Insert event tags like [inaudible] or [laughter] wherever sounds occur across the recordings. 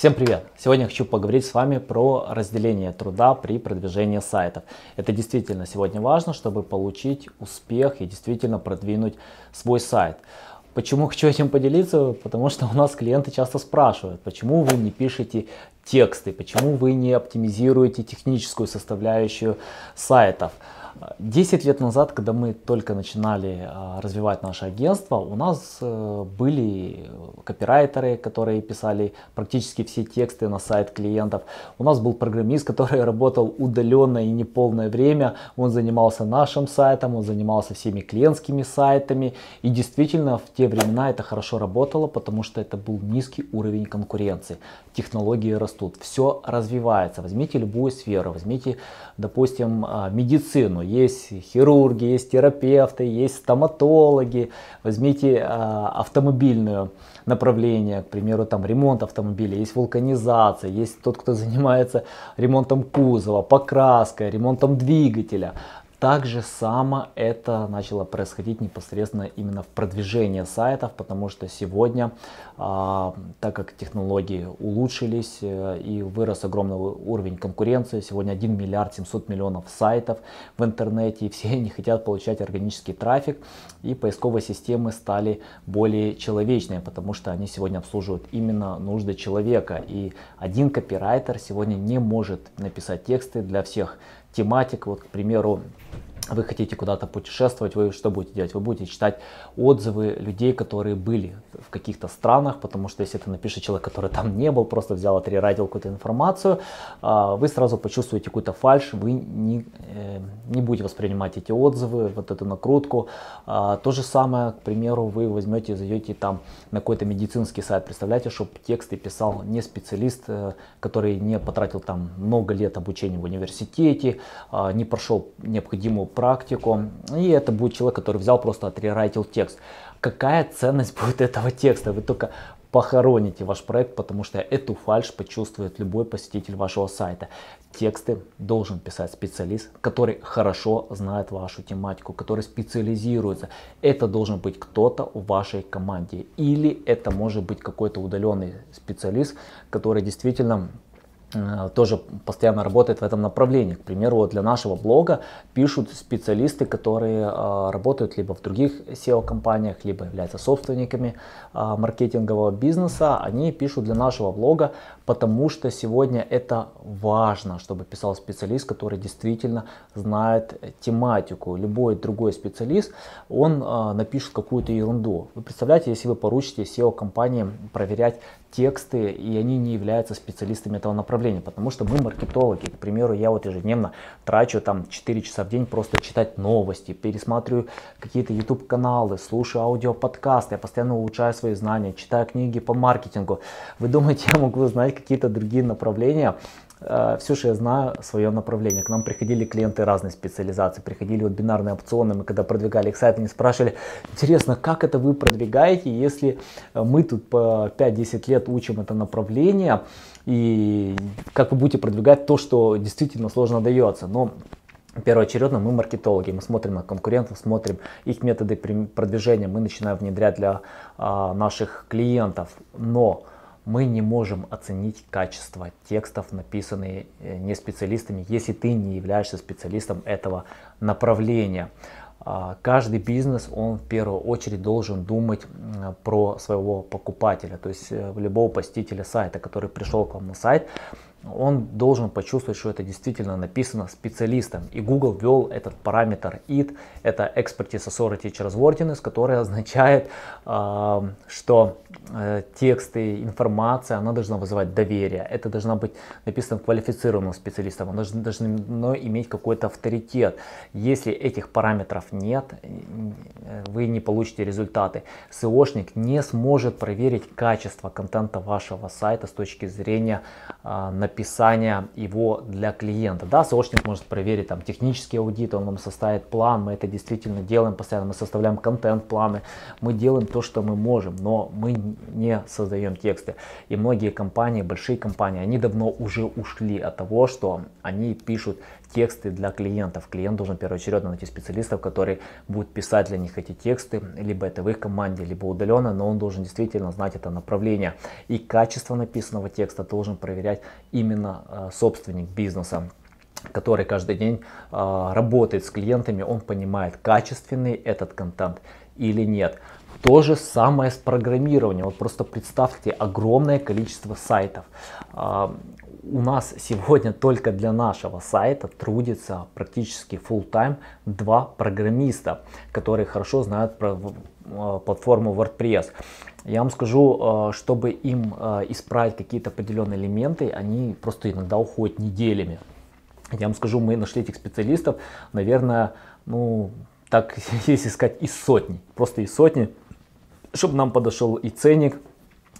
Всем привет! Сегодня хочу поговорить с вами про разделение труда при продвижении сайтов. Это действительно сегодня важно, чтобы получить успех и действительно продвинуть свой сайт. Почему хочу этим поделиться? Потому что у нас клиенты часто спрашивают, почему вы не пишете тексты, почему вы не оптимизируете техническую составляющую сайтов. 10 лет назад, когда мы только начинали а, развивать наше агентство, у нас э, были копирайтеры, которые писали практически все тексты на сайт клиентов. У нас был программист, [laughs] который работал удаленно и неполное время. Он занимался нашим сайтом, он занимался всеми клиентскими сайтами. И действительно в те времена это хорошо работало, потому что это был низкий уровень конкуренции. Технологии растут, все развивается. Возьмите любую сферу, возьмите, допустим, а, медицину есть хирурги, есть терапевты, есть стоматологи. Возьмите э, автомобильное направление, к примеру, там ремонт автомобиля, есть вулканизация, есть тот, кто [laughs] занимается ремонтом кузова, покраской, ремонтом двигателя. Так же само это начало происходить непосредственно именно в продвижении сайтов, потому что сегодня, а, так как технологии улучшились э, и вырос огромный уровень конкуренции, сегодня 1 миллиард 700 миллионов сайтов в интернете, и все [laughs] они хотят получать органический трафик, и поисковые системы стали более человечные, потому что они сегодня обслуживают именно нужды человека, и один копирайтер сегодня не может написать тексты для всех тематик. Вот, к примеру, вы хотите куда-то путешествовать, вы что будете делать? Вы будете читать отзывы людей, которые были в каких-то странах, потому что если это напишет человек, который там не был, просто взял, отрерадил какую-то информацию, а, вы сразу почувствуете какую-то фальш, вы не, э, не будете воспринимать эти отзывы, вот эту накрутку. А, то же самое, к примеру, вы возьмете, зайдете там на какой-то медицинский сайт, представляете, чтобы тексты писал не специалист, э, который не потратил там много лет обучения в университете, а, не прошел необходимую практику. И это будет человек, который взял просто отрерайтил текст. Какая ценность [laughs] будет этого текста? Вы только похороните ваш проект, потому что эту фальш почувствует любой посетитель вашего сайта. Тексты должен писать специалист, который хорошо знает вашу тематику, который специализируется. Это должен быть кто-то в вашей команде. Или это может быть какой-то удаленный специалист, который действительно тоже постоянно работает в этом направлении. К примеру, вот для нашего блога пишут специалисты, которые э, работают либо в других SEO-компаниях, либо являются собственниками э, маркетингового бизнеса. Они пишут для нашего блога, потому что сегодня это важно, чтобы писал специалист, который действительно знает тематику. Любой другой специалист, он напишет какую-то ерунду. Вы представляете, если вы поручите SEO-компании проверять тексты, и они не являются специалистами этого направления, потому что мы маркетологи. К примеру, я вот ежедневно трачу там 4 часа в день просто читать новости, пересматриваю какие-то YouTube каналы, слушаю аудиоподкасты, я постоянно улучшаю свои знания, читаю книги по маркетингу. Вы думаете, я могу знать какие-то другие направления? Э, все, что я знаю, свое направление. К нам приходили клиенты разной специализации, приходили вот бинарные опционы, мы когда продвигали их сайт, они спрашивали, интересно, как это вы продвигаете, если мы тут по 5-10 лет учим это направление, и как вы будете продвигать то, что действительно сложно дается. Но Первоочередно мы маркетологи, мы смотрим на конкурентов, смотрим их методы продвижения, мы начинаем внедрять для а, наших клиентов. Но мы не можем оценить качество текстов, написанные э, не специалистами, если ты не являешься специалистом этого направления. А, каждый бизнес, он в первую очередь должен думать про своего покупателя, то есть э, любого посетителя сайта, который пришел к вам на сайт, он должен почувствовать, что это действительно написано специалистом. И Google ввел этот параметр IT, это Expertise Authority Trustworthiness, который означает, э, что э, тексты, информация, она должна вызывать доверие. Это должна быть написано квалифицированным специалистом, оно должно иметь какой-то авторитет. Если этих параметров нет, э, вы не получите результаты. SEOшник не сможет проверить качество контента вашего сайта с точки зрения э, написания его для клиента. Да, SEOшник может проверить там технический аудит, он вам составит план, мы это действительно делаем постоянно, мы составляем контент-планы, мы делаем то, что мы можем, но мы не создаем тексты. И многие компании, большие компании, они давно уже ушли от того, что они пишут тексты для клиентов. Клиент должен первоочередно найти специалистов, которые будут писать для них эти тексты, либо это в их команде, либо удаленно, но он должен действительно знать это направление. И качество написанного текста должен проверять именно э, собственник бизнеса который каждый день э, работает с клиентами, он понимает, качественный этот контент или нет. То же самое с программированием. Вот просто представьте огромное количество сайтов. А, у нас сегодня только для нашего сайта трудится практически full time два программиста, которые хорошо знают про платформу WordPress. Я вам скажу, а, чтобы им исправить какие-то определенные элементы, они просто иногда уходят неделями. Я вам скажу, мы нашли этих специалистов, наверное, ну, так, [laughs] если сказать, из сотни, просто из сотни чтобы нам подошел и ценник,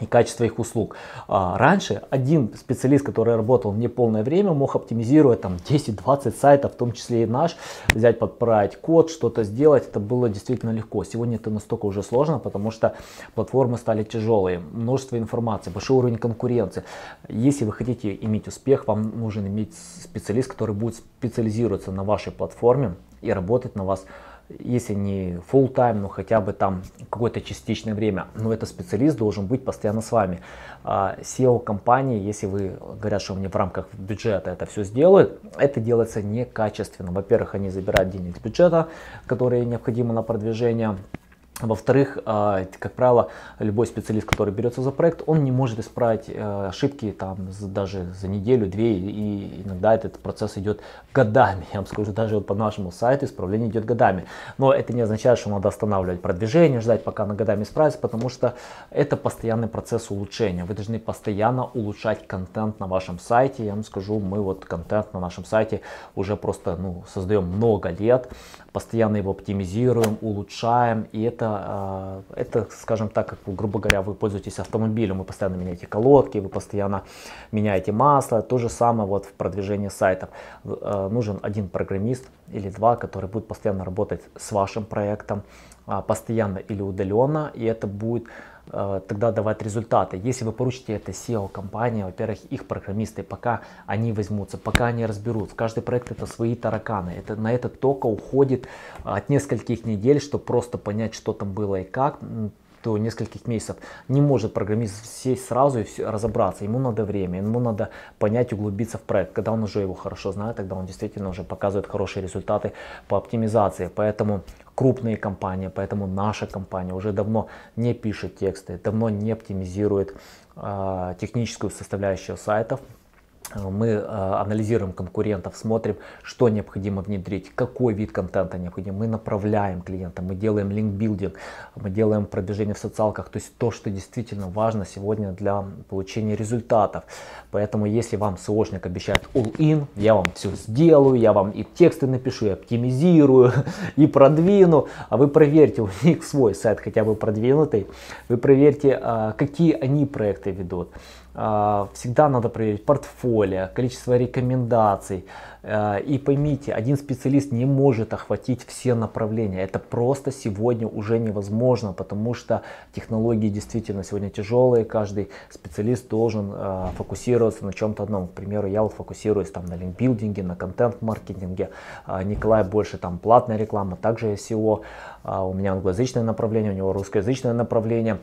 и качество их услуг. А, раньше один специалист, который работал не полное время, мог оптимизировать там 10-20 сайтов, в том числе и наш, взять, подправить код, что-то сделать. Это было действительно легко. Сегодня это настолько уже сложно, потому что платформы стали тяжелые, множество информации, большой уровень конкуренции. Если вы хотите иметь успех, вам нужен иметь специалист, который будет специализироваться на вашей платформе и работать на вас если не full time, но хотя бы там какое-то частичное время, но этот специалист должен быть постоянно с вами. А, SEO компании, если вы говорят, что мне в рамках бюджета это все сделают, это делается некачественно. Во-первых, они забирают денег с бюджета, которые необходимы на продвижение. Во-вторых, а, как правило, любой специалист, который берется за проект, он не может исправить э, ошибки там даже за неделю, две, и иногда этот процесс идет годами. [laughs] Я вам скажу, даже вот по нашему сайту исправление идет годами. Но это не означает, что надо останавливать продвижение, ждать, пока на годами исправится, потому что это постоянный процесс улучшения. Вы должны постоянно улучшать контент на вашем сайте. Я вам скажу, мы вот контент на нашем сайте уже просто ну, создаем много лет, постоянно его оптимизируем, улучшаем, и это это, а, это, скажем так, как, грубо говоря, вы пользуетесь автомобилем, вы постоянно меняете колодки, вы постоянно меняете масло. То же самое вот в продвижении сайтов. А, нужен один программист или два, который будет постоянно работать с вашим проектом, а, постоянно или удаленно, и это будет тогда давать результаты. Если вы поручите это SEO компании, во-первых, их программисты, пока они возьмутся, пока они разберут, в каждый проект это свои тараканы. Это, на это только уходит от нескольких недель, чтобы просто понять, что там было и как до нескольких месяцев. Не может программист сесть сразу и все, разобраться. Ему надо время, ему надо понять, углубиться в проект. Когда он уже его хорошо знает, тогда он действительно уже показывает хорошие результаты по оптимизации. Поэтому крупные компании, поэтому наша компания уже давно не пишет тексты, давно не оптимизирует э, техническую составляющую сайтов, мы э, анализируем конкурентов, смотрим, что необходимо внедрить, какой вид контента необходим. Мы направляем клиента, мы делаем линкбилдинг, мы делаем продвижение в социалках, то есть то, что действительно важно сегодня для получения результатов. Поэтому если вам SEOшник обещает all-in, я вам все сделаю, я вам и тексты напишу, и оптимизирую, [laughs] и продвину, а вы проверьте, [laughs] у них свой сайт хотя бы продвинутый, вы проверьте, а, какие они проекты ведут. А, всегда надо проверить портфолио, количество рекомендаций. А, и поймите, один специалист не может охватить все направления. Это просто сегодня уже невозможно, потому что технологии действительно сегодня тяжелые. Каждый специалист должен а, фокусироваться на чем-то одном. К примеру, я вот фокусируюсь там на линкбилдинге, на контент-маркетинге. Николай больше там платная реклама, также SEO. У меня англоязычное направление, у него русскоязычное направление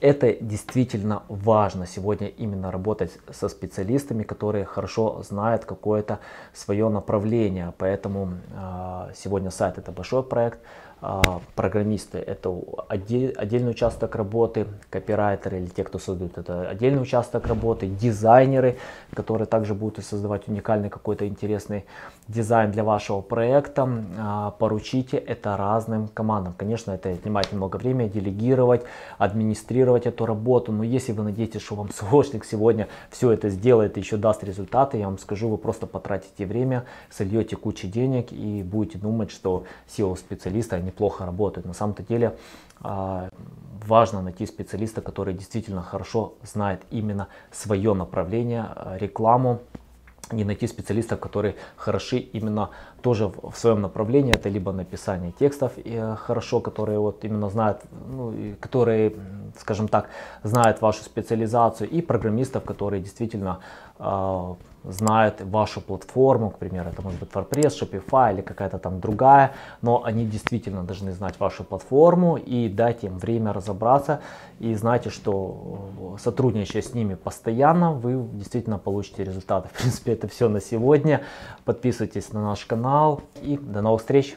это действительно важно сегодня именно работать со специалистами, которые хорошо знают какое-то свое направление. Поэтому э, сегодня сайт это большой проект. А, программисты это отдельный участок работы, копирайтеры или те, кто создают это отдельный участок работы, дизайнеры, которые также будут создавать уникальный какой-то интересный дизайн для вашего проекта. А, поручите это разным командам. Конечно, это отнимает немного времени, делегировать, администрировать эту работу, но если вы надеетесь, что вам [laughs] срочник сегодня все это сделает и еще даст результаты, я вам скажу, вы просто потратите время, сольете кучу денег и будете думать, что SEO специалисты, они плохо работают. На самом-то деле а, важно найти специалиста, который действительно хорошо знает именно свое направление, э, рекламу, не найти специалистов, которые хороши именно тоже в, своем направлении. Это либо написание текстов и хорошо, которые вот именно знают, ну, которые, скажем так, знают вашу специализацию, и программистов, которые действительно э, знают вашу платформу, к примеру, это может быть WordPress, Shopify или какая-то там другая, но они действительно должны знать вашу платформу и дать им время разобраться. И знаете, что э, сотрудничая с ними постоянно, вы действительно получите результаты. [laughs] В принципе, это все на сегодня. Подписывайтесь на наш канал и до новых встреч!